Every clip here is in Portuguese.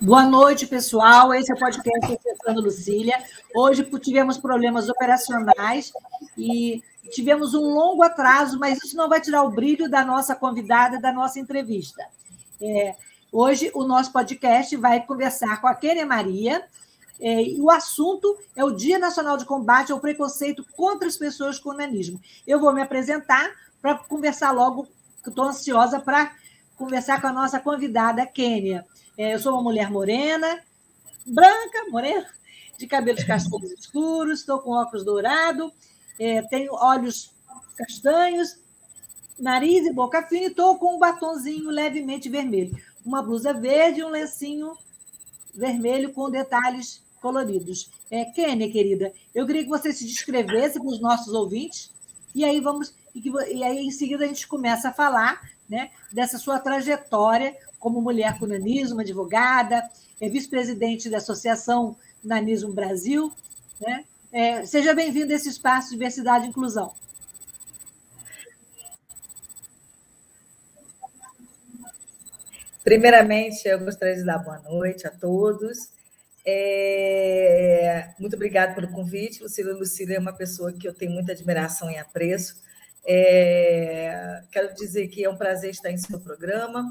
Boa noite, pessoal. Esse é o podcast Acessando Lucília. Hoje tivemos problemas operacionais e tivemos um longo atraso, mas isso não vai tirar o brilho da nossa convidada, da nossa entrevista. É, hoje, o nosso podcast vai conversar com a Kênia Maria, é, e o assunto é o Dia Nacional de Combate ao Preconceito contra as Pessoas com Nanismo. Eu vou me apresentar para conversar logo, estou ansiosa para conversar com a nossa convidada, Kênia. É, eu sou uma mulher morena, branca, morena, de cabelos castanhos escuros, estou com óculos dourados, é, tenho olhos castanhos, nariz e boca fina e estou com um batonzinho levemente vermelho. Uma blusa verde e um lencinho vermelho com detalhes coloridos. É, Kênia, querida, eu queria que você se descrevesse para os nossos ouvintes e aí vamos e, que, e aí em seguida a gente começa a falar né, dessa sua trajetória como mulher com nanismo, advogada, é vice-presidente da Associação Nanismo Brasil, né? É, seja bem-vindo a esse espaço Diversidade e Inclusão. Primeiramente, eu gostaria de dar boa noite a todos. É... Muito obrigada pelo convite. Lucília Lucília é uma pessoa que eu tenho muita admiração e apreço. É... Quero dizer que é um prazer estar em seu programa.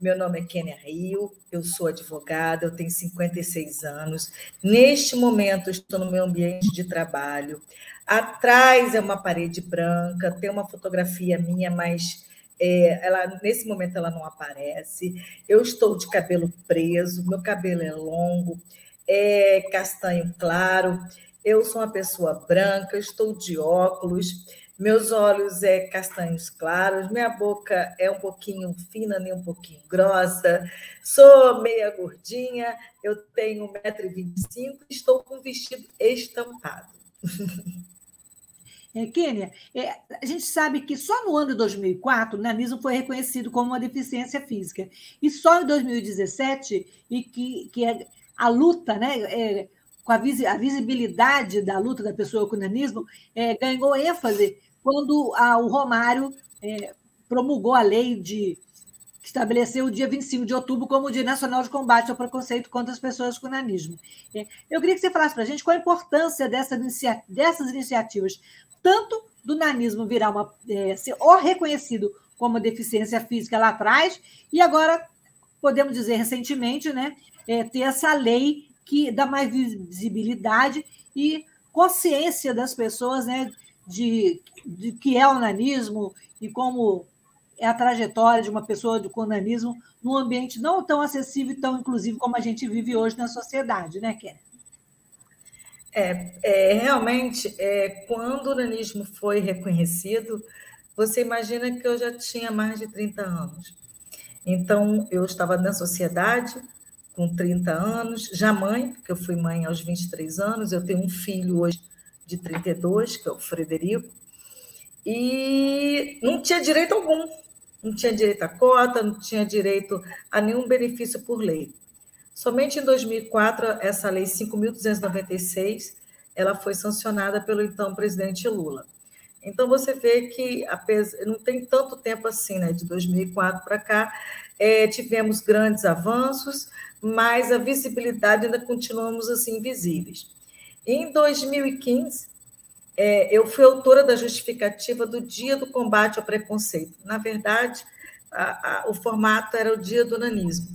Meu nome é Kênia Rio, eu sou advogada, eu tenho 56 anos. Neste momento, estou no meu ambiente de trabalho. Atrás é uma parede branca, tem uma fotografia minha, mas é, ela, nesse momento ela não aparece. Eu estou de cabelo preso, meu cabelo é longo, é castanho claro. Eu sou uma pessoa branca, estou de óculos. Meus olhos é castanhos claros, minha boca é um pouquinho fina, nem um pouquinho grossa. Sou meia gordinha, eu tenho 1,25m e estou com um vestido estampado. É, Kênia, é, a gente sabe que só no ano de 2004 o nanismo foi reconhecido como uma deficiência física. E só em 2017, e que, que é a luta né, é, com a, visibilidade da luta da pessoa com nanismo, é, ganhou ênfase quando a, o Romário é, promulgou a lei de que estabeleceu o dia 25 de outubro como o Dia Nacional de Combate ao Preconceito contra as Pessoas com Nanismo. É, eu queria que você falasse para a gente qual a importância dessa inicia dessas iniciativas, tanto do nanismo virar uma, é, ser ou reconhecido como deficiência física lá atrás, e agora, podemos dizer recentemente, né, é, ter essa lei que dá mais visibilidade e consciência das pessoas né, de, de que é o nanismo e como é a trajetória de uma pessoa com nanismo num ambiente não tão acessível e tão inclusivo como a gente vive hoje na sociedade, né, Ken? É, é, realmente, é, quando o nanismo foi reconhecido, você imagina que eu já tinha mais de 30 anos. Então, eu estava na sociedade com 30 anos, já mãe, porque eu fui mãe aos 23 anos, eu tenho um filho hoje de 32, que é o Frederico, e não tinha direito algum, não tinha direito à cota, não tinha direito a nenhum benefício por lei. Somente em 2004, essa lei 5.296, ela foi sancionada pelo então presidente Lula. Então, você vê que não tem tanto tempo assim, né? de 2004 para cá, é, tivemos grandes avanços, mas a visibilidade ainda continuamos assim visíveis. Em 2015, é, eu fui autora da justificativa do Dia do Combate ao Preconceito. Na verdade, a, a, o formato era o Dia do Nanismo.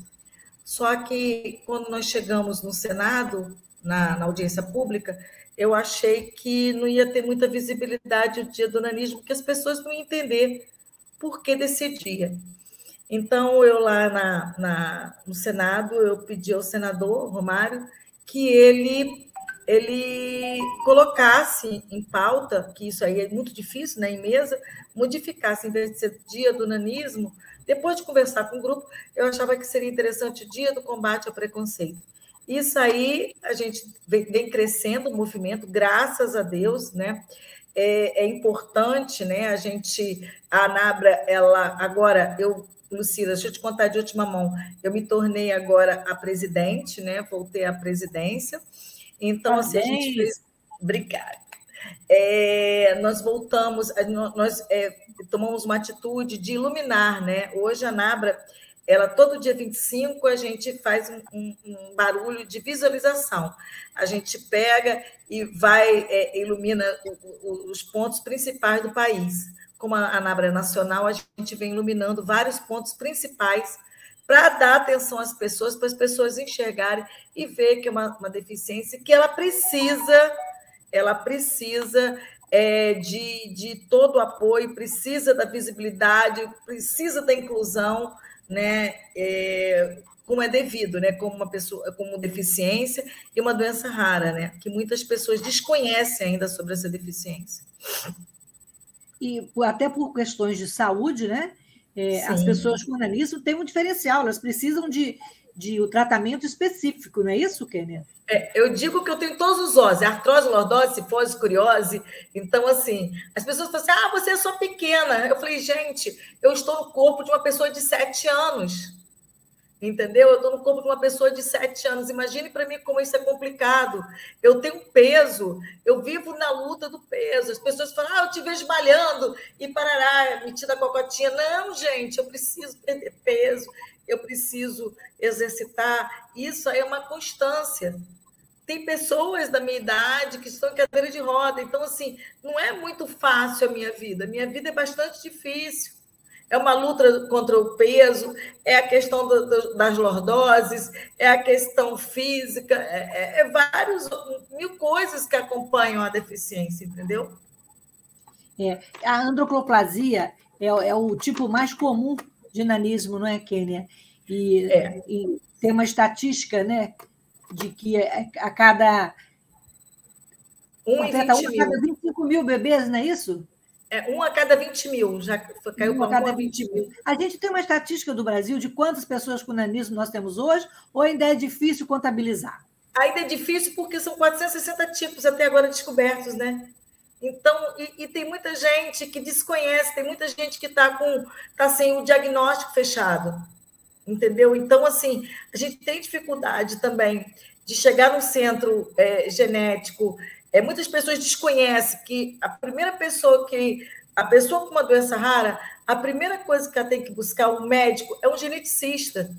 Só que, quando nós chegamos no Senado, na, na audiência pública, eu achei que não ia ter muita visibilidade o dia do nanismo, porque as pessoas não iam entender por que desse dia. Então, eu lá na, na, no Senado, eu pedi ao senador Romário que ele ele colocasse em pauta, que isso aí é muito difícil, né, em mesa, modificasse, em vez de ser dia do nanismo, depois de conversar com o grupo, eu achava que seria interessante o dia do combate ao preconceito. Isso aí, a gente vem crescendo o movimento, graças a Deus, né? É, é importante, né? A gente, a Anabra, ela, agora, eu Lucila, deixa eu te contar de última mão. Eu me tornei agora a presidente, né? Voltei à presidência. Então, Parabéns. assim, a gente fez. Obrigada. É, nós voltamos, nós é, tomamos uma atitude de iluminar, né? Hoje a Nabra, ela todo dia 25 a gente faz um, um, um barulho de visualização. A gente pega e vai, é, ilumina o, o, os pontos principais do país. Como a, a Nabra é nacional, a gente vem iluminando vários pontos principais para dar atenção às pessoas, para as pessoas enxergarem e ver que é uma, uma deficiência que ela precisa, ela precisa é, de, de todo o apoio, precisa da visibilidade, precisa da inclusão, né? É, como é devido, né? Como uma pessoa, como deficiência e uma doença rara, né? Que muitas pessoas desconhecem ainda sobre essa deficiência. E até por questões de saúde, né? É, as pessoas com nanismo têm um diferencial, elas precisam de, de um tratamento específico, não é isso, Kenia? É, eu digo que eu tenho todos os ossos, artrose, lordose, cifose, curiose. Então, assim, as pessoas falam assim: ah, você é só pequena. Eu falei, gente, eu estou no corpo de uma pessoa de sete anos. Entendeu? Eu estou no corpo de uma pessoa de sete anos. Imagine para mim como isso é complicado. Eu tenho peso, eu vivo na luta do peso. As pessoas falam, ah, eu te vejo malhando e parará, metida a cocotinha. Não, gente, eu preciso perder peso, eu preciso exercitar. Isso é uma constância. Tem pessoas da minha idade que estão em cadeira de roda. Então, assim, não é muito fácil a minha vida. A minha vida é bastante difícil é uma luta contra o peso, é a questão do, do, das lordoses, é a questão física, é, é, é vários mil coisas que acompanham a deficiência, entendeu? É, a androplasia é, é, o tipo mais comum de nanismo, não é, Kênia? E, é. e tem uma estatística, né, de que a cada um, a cada 25 mil bebês, não é isso? É, um a cada 20 mil, já caiu um a cada 20 mil. A gente tem uma estatística do Brasil de quantas pessoas com nanismo nós temos hoje, ou ainda é difícil contabilizar? Ainda é difícil porque são 460 tipos até agora descobertos, né? Então, e, e tem muita gente que desconhece, tem muita gente que está com tá sem o diagnóstico fechado, entendeu? Então, assim, a gente tem dificuldade também de chegar no centro é, genético é, muitas pessoas desconhecem que a primeira pessoa que. A pessoa com uma doença rara, a primeira coisa que ela tem que buscar, o médico, é um geneticista.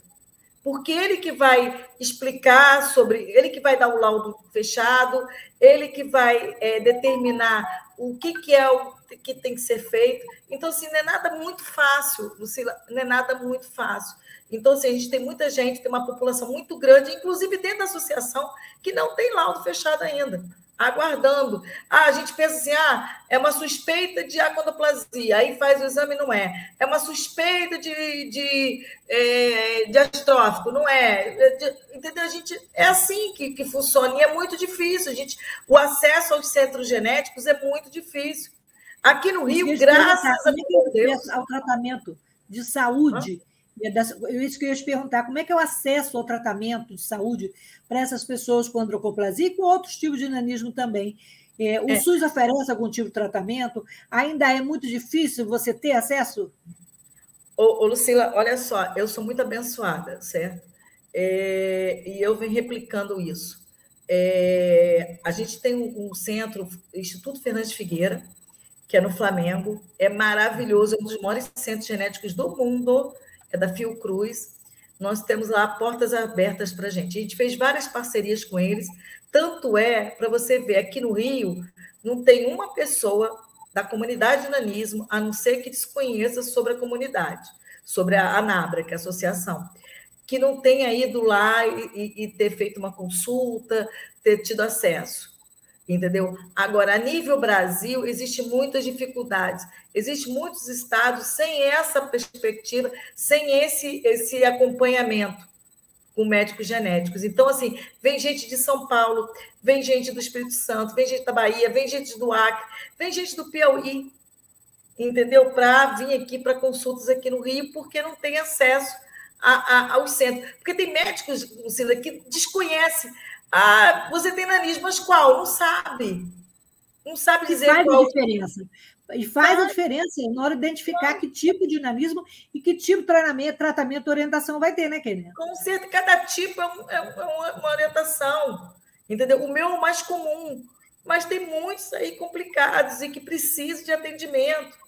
Porque ele que vai explicar sobre, ele que vai dar o laudo fechado, ele que vai é, determinar o que, que é o que tem que ser feito. Então, assim, não é nada muito fácil, Lucila, não é nada muito fácil. Então, assim, a gente tem muita gente, tem uma população muito grande, inclusive dentro da associação, que não tem laudo fechado ainda aguardando. Ah, a gente pensa assim, ah, é uma suspeita de acondoplasia, aí faz o exame não é. É uma suspeita de, de, é, de astrófico, não é. é entendeu? A gente, é assim que, que funciona, e é muito difícil. A gente, o acesso aos centros genéticos é muito difícil. Aqui no Rio, graças a Deus... Ao tratamento de saúde... Ah? Isso que eu ia te perguntar, como é que é o acesso ao tratamento de saúde para essas pessoas com androcoplasia e com outros tipos de nanismo também? É, o é. SUS oferece algum tipo de tratamento? Ainda é muito difícil você ter acesso? Ô, ô Lucila, olha só, eu sou muito abençoada, certo? É, e eu venho replicando isso. É, a gente tem um, um centro, Instituto Fernandes Figueira, que é no Flamengo, é maravilhoso, é um dos maiores centros genéticos do mundo, é da Fiocruz. Nós temos lá portas abertas para a gente. A gente fez várias parcerias com eles. Tanto é, para você ver, aqui no Rio, não tem uma pessoa da comunidade de nanismo, a não ser que desconheça sobre a comunidade, sobre a ANABRA, que é a associação, que não tenha ido lá e, e, e ter feito uma consulta, ter tido acesso. Entendeu? Agora, a nível Brasil, existe muitas dificuldades, existem muitos estados sem essa perspectiva, sem esse, esse acompanhamento com médicos genéticos. Então, assim, vem gente de São Paulo, vem gente do Espírito Santo, vem gente da Bahia, vem gente do Acre, vem gente do Piauí, entendeu? Para vir aqui para consultas aqui no Rio, porque não tem acesso a, a. Porque tem médicos, Lucila, que desconhecem. Ah, você tem nanismo, mas qual? Não sabe. Não sabe dizer faz qual. A diferença. E faz a diferença na hora de identificar que tipo de nanismo e que tipo de treinamento, tratamento, orientação vai ter, né, Kênia? Com certeza, cada tipo é, um, é uma orientação. Entendeu? O meu é o mais comum, mas tem muitos aí complicados e que precisam de atendimento.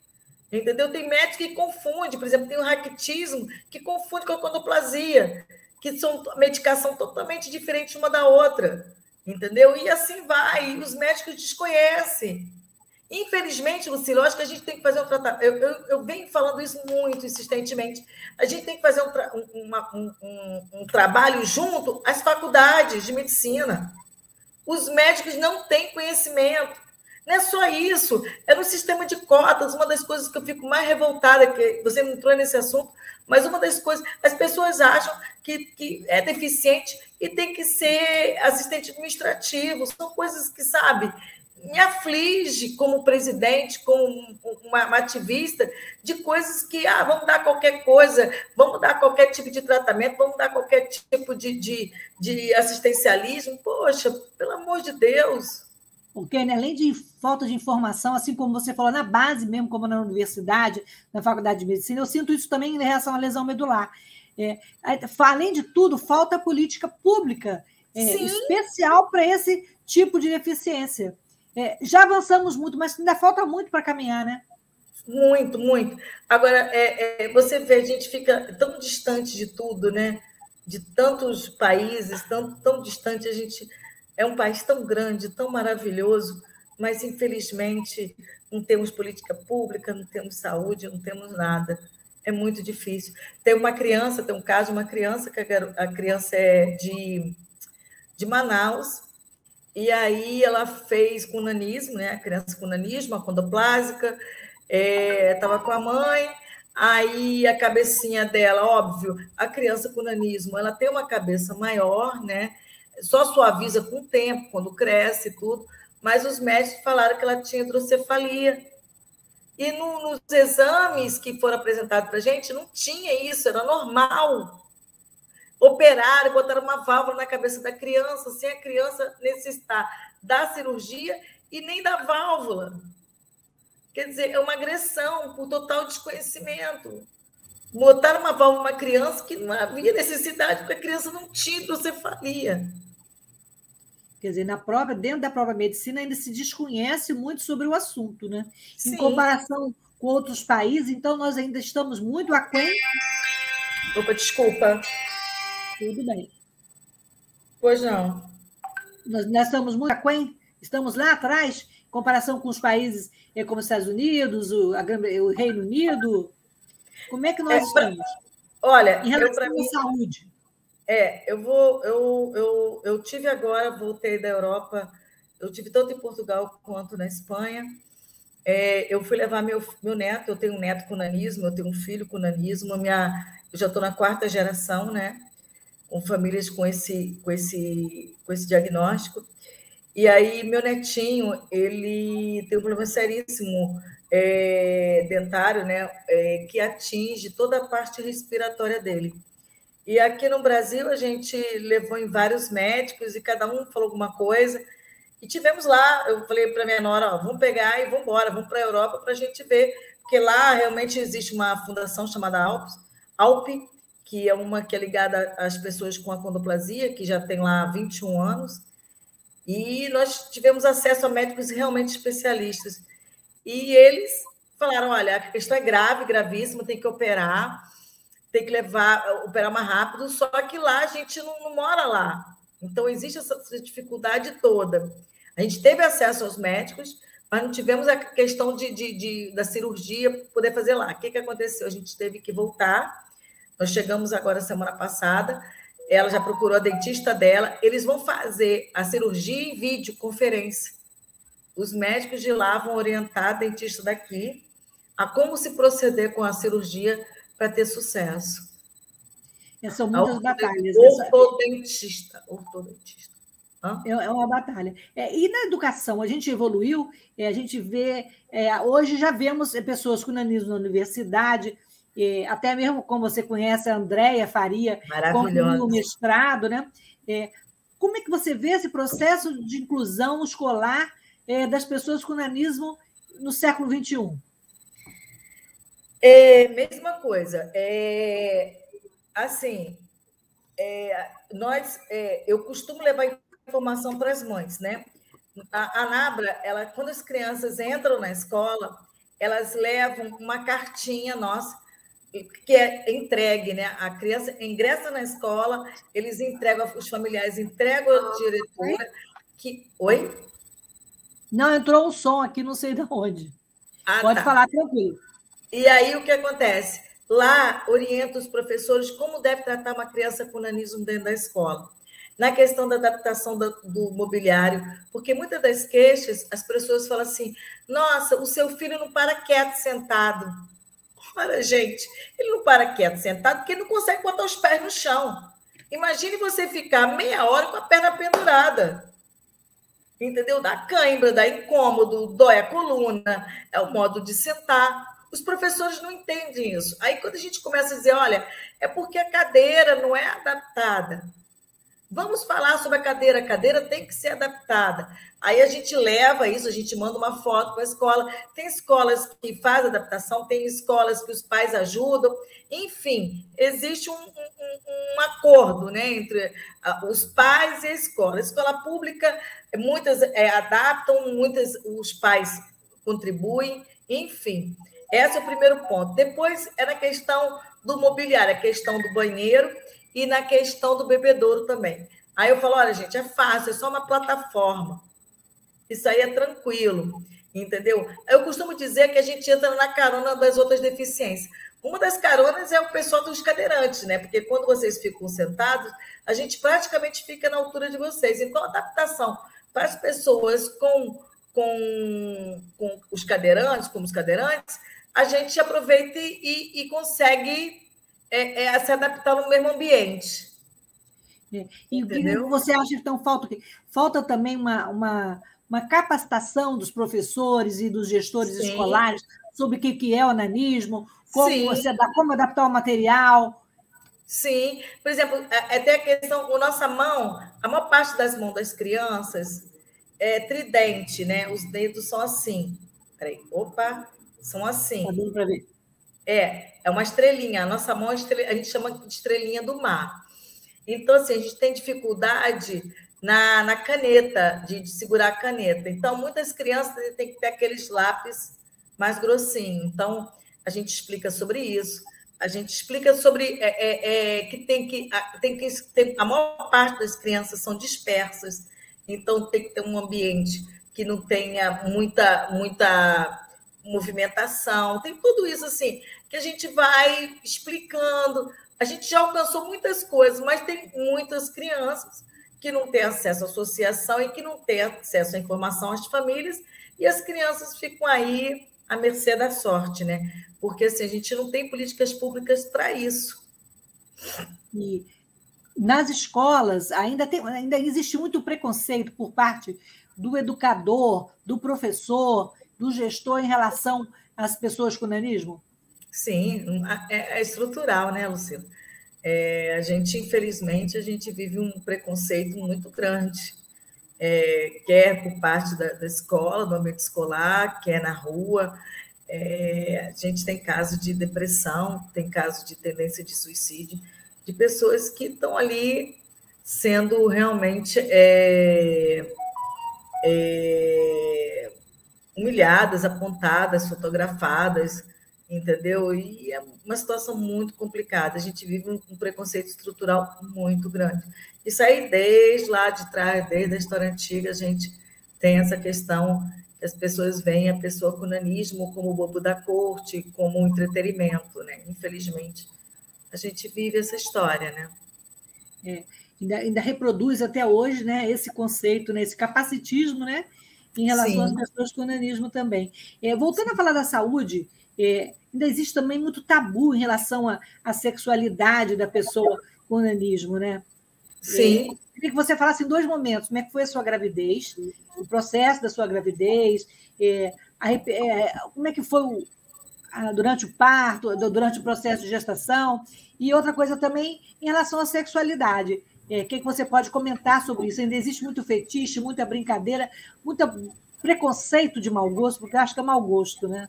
Entendeu? Tem médico que confunde, por exemplo, tem o raquitismo que confunde com a condoplasia, que são medicação totalmente diferente uma da outra. Entendeu? E assim vai, e os médicos desconhecem. Infelizmente, Lucila, eu acho que a gente tem que fazer um tratamento. Eu, eu, eu venho falando isso muito insistentemente. A gente tem que fazer um, tra... uma, um, um, um trabalho junto às faculdades de medicina. Os médicos não têm conhecimento. Não é só isso, é no sistema de cotas. Uma das coisas que eu fico mais revoltada, que você entrou nesse assunto, mas uma das coisas, as pessoas acham que, que é deficiente e tem que ser assistente administrativo. São coisas que, sabe, me aflige como presidente, como uma, uma, ativista, de coisas que, ah, vamos dar qualquer coisa, vamos dar qualquer tipo de tratamento, vamos dar qualquer tipo de, de, de assistencialismo. Poxa, pelo amor de Deus. Porque, né, além de falta de informação, assim como você falou, na base mesmo, como na universidade, na faculdade de medicina, eu sinto isso também em relação à lesão medular. É, além de tudo, falta política pública é, especial para esse tipo de deficiência. É, já avançamos muito, mas ainda falta muito para caminhar, né? Muito, muito. Agora, é, é, você vê, a gente fica tão distante de tudo, né? De tantos países, tão, tão distante, a gente é um país tão grande, tão maravilhoso, mas infelizmente não temos política pública, não temos saúde, não temos nada. É muito difícil. Tem uma criança, tem um caso uma criança que a criança é de, de Manaus, e aí ela fez com nanismo, né? A criança com nanismo, a condoplásica, estava é, com a mãe, aí a cabecinha dela, óbvio, a criança com nanismo, ela tem uma cabeça maior, né? Só suaviza com o tempo, quando cresce e tudo, mas os médicos falaram que ela tinha hidrocefalia. E no, nos exames que foram apresentados para a gente, não tinha isso, era normal operaram, botaram uma válvula na cabeça da criança, sem a criança necessitar da cirurgia e nem da válvula. Quer dizer, é uma agressão por total desconhecimento. Botaram uma válvula numa criança que não havia necessidade, porque a criança não tinha hidrocefalia. Quer dizer, na própria, dentro da própria medicina ainda se desconhece muito sobre o assunto, né? Sim. Em comparação com outros países, então nós ainda estamos muito aquém. Opa, desculpa. Tudo bem. Pois não. Nós, nós estamos muito aquém, estamos lá atrás, em comparação com os países eh, como os Estados Unidos, o, a, o Reino Unido. Como é que nós é, estamos? Olha, em relação à mim, saúde. É, eu vou, eu, eu, eu tive agora, voltei da Europa, eu tive tanto em Portugal quanto na Espanha. É, eu fui levar meu, meu neto, eu tenho um neto com nanismo, eu tenho um filho com nanismo, minha, eu já estou na quarta geração, né? com famílias com esse, com esse, com esse diagnóstico. E aí, meu netinho, ele tem um problema seríssimo é, dentário, né, é, que atinge toda a parte respiratória dele. E aqui no Brasil, a gente levou em vários médicos e cada um falou alguma coisa. E tivemos lá, eu falei para minha nora, ó, vamos pegar e vamos embora, vamos para a Europa para a gente ver, porque lá realmente existe uma fundação chamada Alpes, Alpe, que é uma que é ligada às pessoas com achondroplasia, que já tem lá 21 anos, e nós tivemos acesso a médicos realmente especialistas. E eles falaram: olha, a questão é grave, gravíssima, tem que operar, tem que levar, operar mais rápido, só que lá a gente não, não mora lá. Então, existe essa dificuldade toda. A gente teve acesso aos médicos, mas não tivemos a questão de, de, de da cirurgia poder fazer lá. O que, que aconteceu? A gente teve que voltar nós chegamos agora semana passada, ela já procurou a dentista dela, eles vão fazer a cirurgia em videoconferência. Os médicos de lá vão orientar a dentista daqui a como se proceder com a cirurgia para ter sucesso. São muitas batalhas. Ortodentista. Ortodentista. É, é uma batalha. É, e na educação, a gente evoluiu, é, a gente vê, é, hoje já vemos é, pessoas com nanismo na universidade, é, até mesmo como você conhece a Andréia Faria, com o mestrado, né? como é que você vê esse processo de inclusão escolar das pessoas com nanismo no século XXI? É, mesma coisa. É, assim, é, nós, é, eu costumo levar informação para as mães, né? A, a Nabra, ela, quando as crianças entram na escola, elas levam uma cartinha nossa que é entregue, né? A criança ingressa na escola, eles entregam, os familiares entregam a diretora que. Oi? Não, entrou um som aqui, não sei de onde. Ah, Pode tá. falar tranquilo. E aí o que acontece? Lá orienta os professores como deve tratar uma criança com nanismo dentro da escola. Na questão da adaptação do, do mobiliário, porque muitas das queixas as pessoas falam assim: nossa, o seu filho não para quieto sentado. Para, gente, ele não para quieto sentado porque ele não consegue botar os pés no chão. Imagine você ficar meia hora com a perna pendurada. Entendeu? Dá cãibra, dá incômodo, dói a coluna, é o modo de sentar. Os professores não entendem isso. Aí, quando a gente começa a dizer, olha, é porque a cadeira não é adaptada. Vamos falar sobre a cadeira. A cadeira tem que ser adaptada. Aí a gente leva isso, a gente manda uma foto para a escola. Tem escolas que fazem adaptação, tem escolas que os pais ajudam. Enfim, existe um, um, um acordo né, entre os pais e a escola. A escola pública, muitas é, adaptam, muitas os pais contribuem, enfim. Esse é o primeiro ponto. Depois é na questão do mobiliário, a questão do banheiro e na questão do bebedouro também. Aí eu falo, olha, gente, é fácil, é só uma plataforma. Isso aí é tranquilo, entendeu? Eu costumo dizer que a gente entra na carona das outras deficiências. Uma das caronas é o pessoal dos cadeirantes, né? Porque quando vocês ficam sentados, a gente praticamente fica na altura de vocês. Então, adaptação para as pessoas com, com, com os cadeirantes, como os cadeirantes, a gente aproveita e, e consegue é, é, se adaptar no mesmo ambiente. É. E o que você acha que então falta? Falta também uma, uma, uma capacitação dos professores e dos gestores Sim. escolares sobre o que é o nanismo, como, você, como adaptar o material. Sim, por exemplo, até a questão, a nossa mão, a maior parte das mãos das crianças é tridente, né? Os dedos são assim. Peraí, opa, são assim. É, é uma estrelinha. A nossa mão, é a gente chama de estrelinha do mar. Então, assim, a gente tem dificuldade na, na caneta, de, de segurar a caneta. Então, muitas crianças têm que ter aqueles lápis mais grossinhos. Então, a gente explica sobre isso. A gente explica sobre é, é, é, que tem que tem que tem, a maior parte das crianças são dispersas, então tem que ter um ambiente que não tenha muita muita movimentação, tem tudo isso assim, que a gente vai explicando. A gente já alcançou muitas coisas, mas tem muitas crianças que não têm acesso à associação e que não têm acesso à informação às famílias, e as crianças ficam aí à mercê da sorte, né? Porque assim, a gente não tem políticas públicas para isso. E nas escolas ainda, tem, ainda existe muito preconceito por parte do educador, do professor, do gestor em relação às pessoas com nanismo? Sim, é, é estrutural, né, Luciano? É, a gente, infelizmente, a gente vive um preconceito muito grande, é, quer por parte da, da, escola, do ambiente escolar, quer na rua. É, a gente tem caso de depressão, tem caso de tendência de suicídio, de pessoas que estão ali sendo realmente é, apontadas, fotografadas, entendeu? E é uma situação muito complicada. A gente vive um, preconceito estrutural muito grande. Isso aí, desde lá de trás, desde a história antiga, a gente tem essa questão que as pessoas veem a pessoa com nanismo como bobo da corte, como entretenimento, né? Infelizmente, a gente vive essa história, né? É, ainda, ainda reproduz até hoje, né? Esse conceito, né? Esse capacitismo, né? Em relação Sim. às pessoas com nanismo também. É, voltando a falar da saúde, é, ainda existe também muito tabu em relação à, sexualidade da pessoa com nanismo, né? Sim. É, queria que você falasse em dois momentos, como é que foi a sua gravidez, o processo da sua gravidez, é, a, é, como é que foi o, a, durante o parto, durante o processo de gestação, e outra coisa também em relação à sexualidade. O é, que, que você pode comentar sobre isso? Ainda existe muito fetiche, muita brincadeira, muito preconceito de mau gosto, porque acho que é mau gosto, né?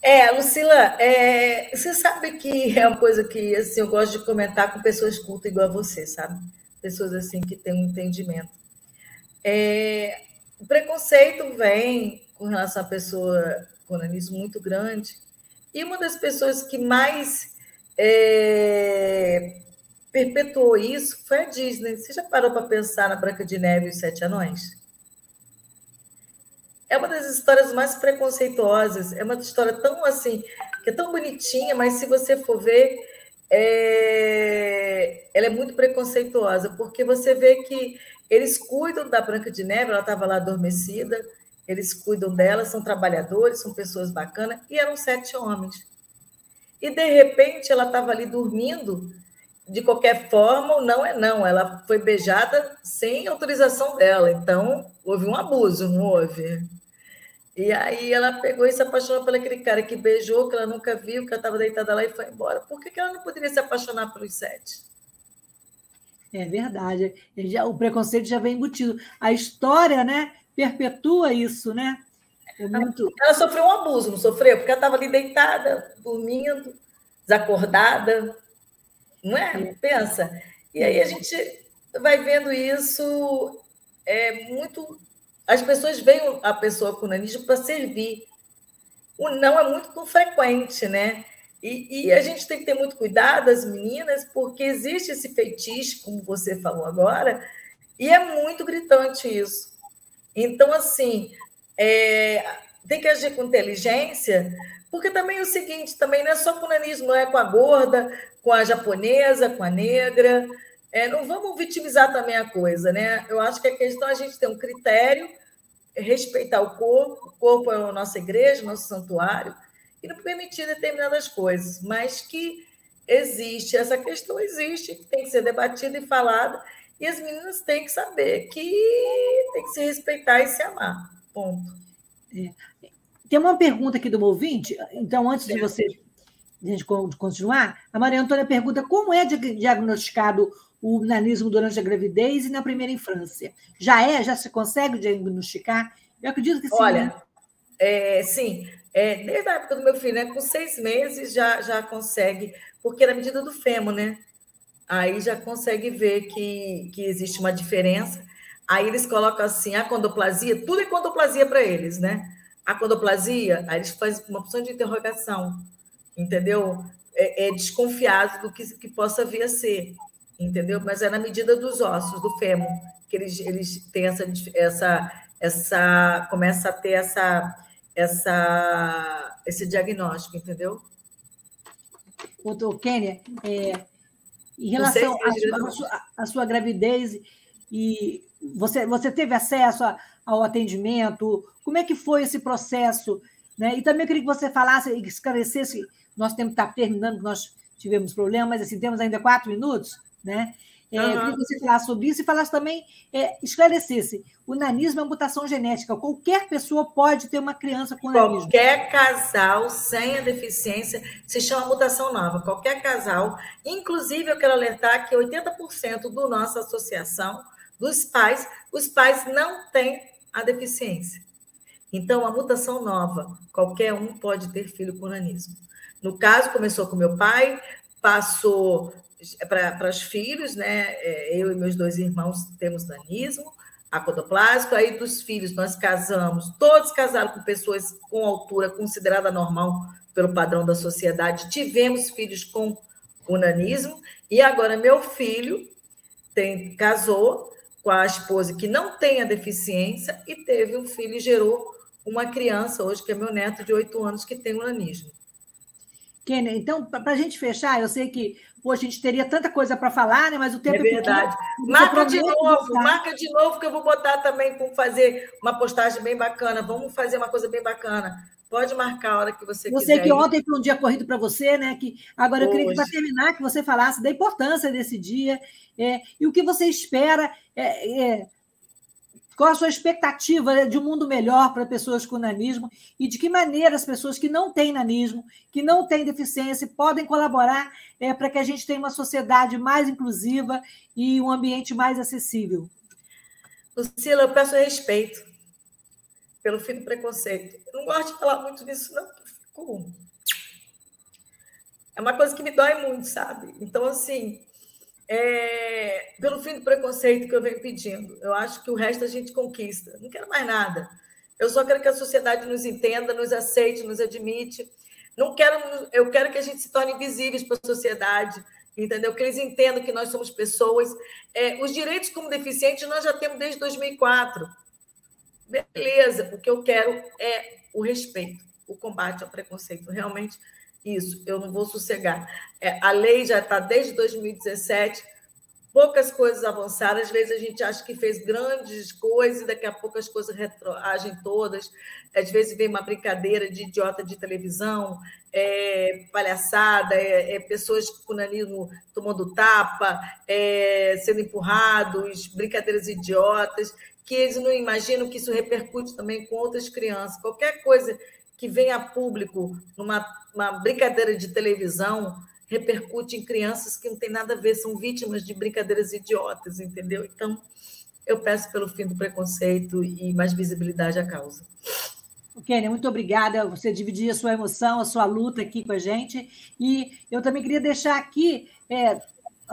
É, Lucila, é, você sabe que é uma coisa que assim, eu gosto de comentar com pessoas cultas igual a você, sabe? Pessoas assim que têm um entendimento. É, o preconceito vem com relação à pessoa com nanismo muito grande, e uma das pessoas que mais é, perpetuou isso foi a Disney. Você já parou para pensar na Branca de Neve e os Sete Anões? É uma das histórias mais preconceituosas, é uma história tão assim, que é tão bonitinha, mas se você for ver, é... ela é muito preconceituosa, porque você vê que eles cuidam da Branca de Neve, ela estava lá adormecida, eles cuidam dela, são trabalhadores, são pessoas bacanas, e eram sete homens. E de repente ela estava ali dormindo, de qualquer forma, ou não é não, ela foi beijada sem autorização dela, então houve um abuso, não houve? E aí ela pegou e se apaixonou por aquele cara que beijou, que ela nunca viu, que ela estava deitada lá e foi embora. Por que, que ela não poderia se apaixonar pelos sete? É verdade. Já, o preconceito já vem embutido. A história, né, perpetua isso, né? É muito... Ela sofreu um abuso, não sofreu? Porque ela estava ali deitada, dormindo, desacordada. Não é? Pensa. E aí a gente vai vendo isso é muito as pessoas veem a pessoa com nanismo para servir. O não é muito frequente, né? E, e, a gente tem que ter muito cuidado, as meninas, porque existe esse feitiço, como você falou agora, e é muito gritante isso. Então, assim, é, tem que agir com inteligência, porque também é o seguinte, também não é só com o nanismo, não é com a gorda, com a japonesa, com a negra. É, não vamos vitimizar também a coisa, né? Eu acho que a questão é a gente ter um critério respeitar o corpo, o corpo é a nossa igreja, nosso santuário, e não permitir determinadas coisas, mas que existe, essa questão existe, tem que ser debatida e falada, e as meninas têm que saber que tem que se respeitar e se amar. Ponto. É. Tem uma pergunta aqui do ouvinte, então, antes de você de gente continuar, a Maria Antônia pergunta como é diagnosticado o nanismo durante a gravidez e na primeira infância. Já é? Já se consegue diagnosticar? Eu acredito que sim. Olha, né? é, sim. É, desde a época do meu filho, né, com seis meses já, já consegue, porque na medida do fêmur, né? Aí já consegue ver que, que existe uma diferença. Aí eles colocam assim, a condoplasia, tudo é condoplasia para eles, né? A condoplasia, aí eles fazem uma opção de interrogação, entendeu? É, é desconfiado do que, que possa vir a ser entendeu? Mas é na medida dos ossos, do fêmur, que eles, eles têm essa, essa, essa começa a ter essa, essa, esse diagnóstico, entendeu? Doutor Kênia, é, em relação à sua, a sua gravidez, e você, você teve acesso a, ao atendimento, como é que foi esse processo? Né? E também eu queria que você falasse e esclarecesse, nosso tempo está terminando, nós tivemos problemas, mas assim, temos ainda quatro minutos, né? É, uhum. Eu queria que você falasse sobre isso e falasse também, é, esclarecesse. O nanismo é uma mutação genética. Qualquer pessoa pode ter uma criança com nanismo. Qualquer casal sem a deficiência se chama mutação nova. Qualquer casal. Inclusive, eu quero alertar que 80% da nossa associação, dos pais, os pais não têm a deficiência. Então, a mutação nova, qualquer um pode ter filho com nanismo. No caso, começou com meu pai, passou para os filhos, né? É, eu e meus dois irmãos temos nanismo acodoplásico, aí dos filhos nós casamos, todos casaram com pessoas com altura considerada normal pelo padrão da sociedade, tivemos filhos com o nanismo, e agora meu filho tem, casou com a esposa que não tem a deficiência e teve um filho e gerou uma criança hoje, que é meu neto de oito anos, que tem o nanismo. Kenner, então, para a gente fechar, eu sei que pô, a gente teria tanta coisa para falar, né? mas o tempo é, é verdade. Pequeno, marca de novo, marca de novo, que eu vou botar também para fazer uma postagem bem bacana. Vamos fazer uma coisa bem bacana. Pode marcar a hora que você, você quiser. Você que ontem foi um dia corrido para você, né? Que agora Hoje. eu queria que para terminar que você falasse da importância desse dia é, e o que você espera é, é, qual a sua expectativa de um mundo melhor para pessoas com nanismo e de que maneira as pessoas que não têm nanismo, que não têm deficiência, podem colaborar é, para que a gente tenha uma sociedade mais inclusiva e um ambiente mais acessível? Lucila, eu peço respeito pelo fim do preconceito. Eu não gosto de falar muito disso, não, porque fico... É uma coisa que me dói muito, sabe? Então, assim, é, pelo fim do preconceito que eu venho pedindo. Eu acho que o resto a gente conquista. Não quero mais nada. Eu só quero que a sociedade nos entenda, nos aceite, nos admite. Não quero, eu quero que a gente se torne visíveis para a sociedade, entendeu? Que eles entendam que nós somos pessoas. É, os direitos como deficientes nós já temos desde 2004. Beleza, o que eu quero é o respeito, o combate ao preconceito. Realmente isso, eu não vou sossegar. É, a lei já está desde 2017, poucas coisas avançaram. Às vezes a gente acha que fez grandes coisas, e daqui a pouco as coisas retroagem todas. Às vezes vem uma brincadeira de idiota de televisão, é, palhaçada, é, é, pessoas com nanismo tomando tapa, é, sendo empurrados, brincadeiras idiotas, que eles não imaginam que isso repercute também com outras crianças. Qualquer coisa que venha a público numa uma brincadeira de televisão repercute em crianças que não tem nada a ver, são vítimas de brincadeiras idiotas, entendeu? Então, eu peço pelo fim do preconceito e mais visibilidade à causa. Kênia, muito obrigada. Você dividir a sua emoção, a sua luta aqui com a gente. E eu também queria deixar aqui, é,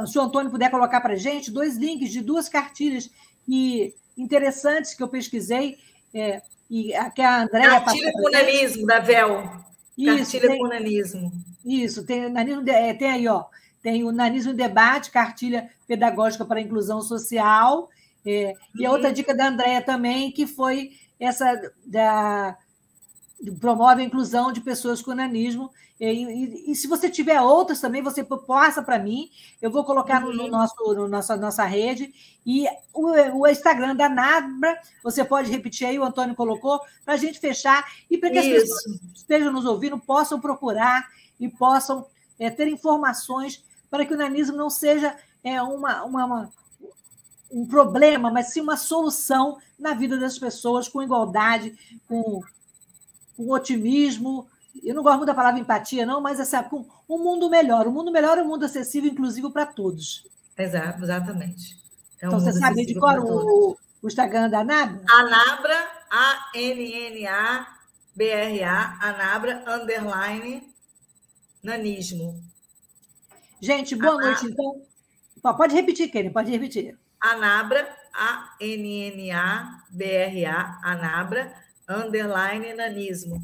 se o Antônio puder colocar para a gente, dois links de duas cartilhas e interessantes que eu pesquisei. É, e que a Andréia. Cartilha com nanismo, da VEL. Isso, cartilha tem, com nanismo. Isso, tem, nanismo, é, tem aí, ó. Tem o Nanismo em Debate, cartilha pedagógica para a inclusão social. É. E a outra uhum. dica da Andréia também, que foi essa da promove a inclusão de pessoas com nanismo. E, e, e, se você tiver outras também, você passa para mim, eu vou colocar no, no, uhum. nosso no nossa, nossa rede. E o, o, Instagram da Nabra, você pode repetir aí, o Antônio colocou, para a gente fechar e para que Isso. as pessoas que estejam nos ouvindo possam procurar e possam é, ter informações para que o nanismo não seja é, uma, uma, uma um problema, mas sim uma solução na vida das pessoas, com igualdade, com, com otimismo. Eu não gosto muito da palavra empatia, não, mas assim, com um mundo melhor. O um mundo melhor é um mundo acessível, inclusive, para todos. Exato, exatamente. É um então, você sabe de qual o, o Instagram da Anabra? Anabra, A-N-N-A-B-R-A, Anabra, underline, nanismo. Gente, boa Anabra. noite, então. Pode repetir, Kenny, pode repetir. Anabra, A-N-N-A-B-R-A, Anabra, underline nanismo.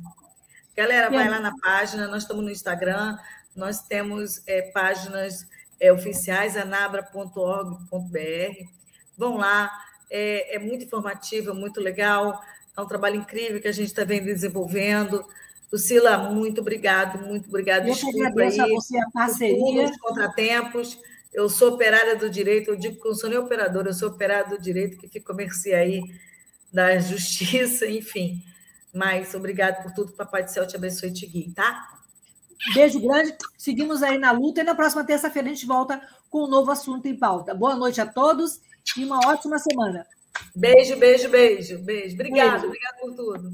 Galera, vai lá na página, nós estamos no Instagram, nós temos é, páginas é, oficiais, anabra.org.br. Vão lá, é, é, muito informativo, muito legal, é um trabalho incrível que a gente está vendo desenvolvendo. Lucila, muito obrigado, muito obrigado. Eu Desculpa agradeço aí, a você a parceria. Os contratempos. Eu sou operária do direito, eu digo que eu não sou nem operadora, eu sou operária do direito que fica comercia aí da justiça, enfim. Mas obrigado por tudo, Papai do Céu te abençoe e te guie, tá? Beijo grande, seguimos aí na luta e na próxima terça-feira a gente volta com um novo assunto em pauta. Boa noite a todos e uma ótima semana. Beijo, beijo, beijo, beijo. Obrigado, obrigado por tudo.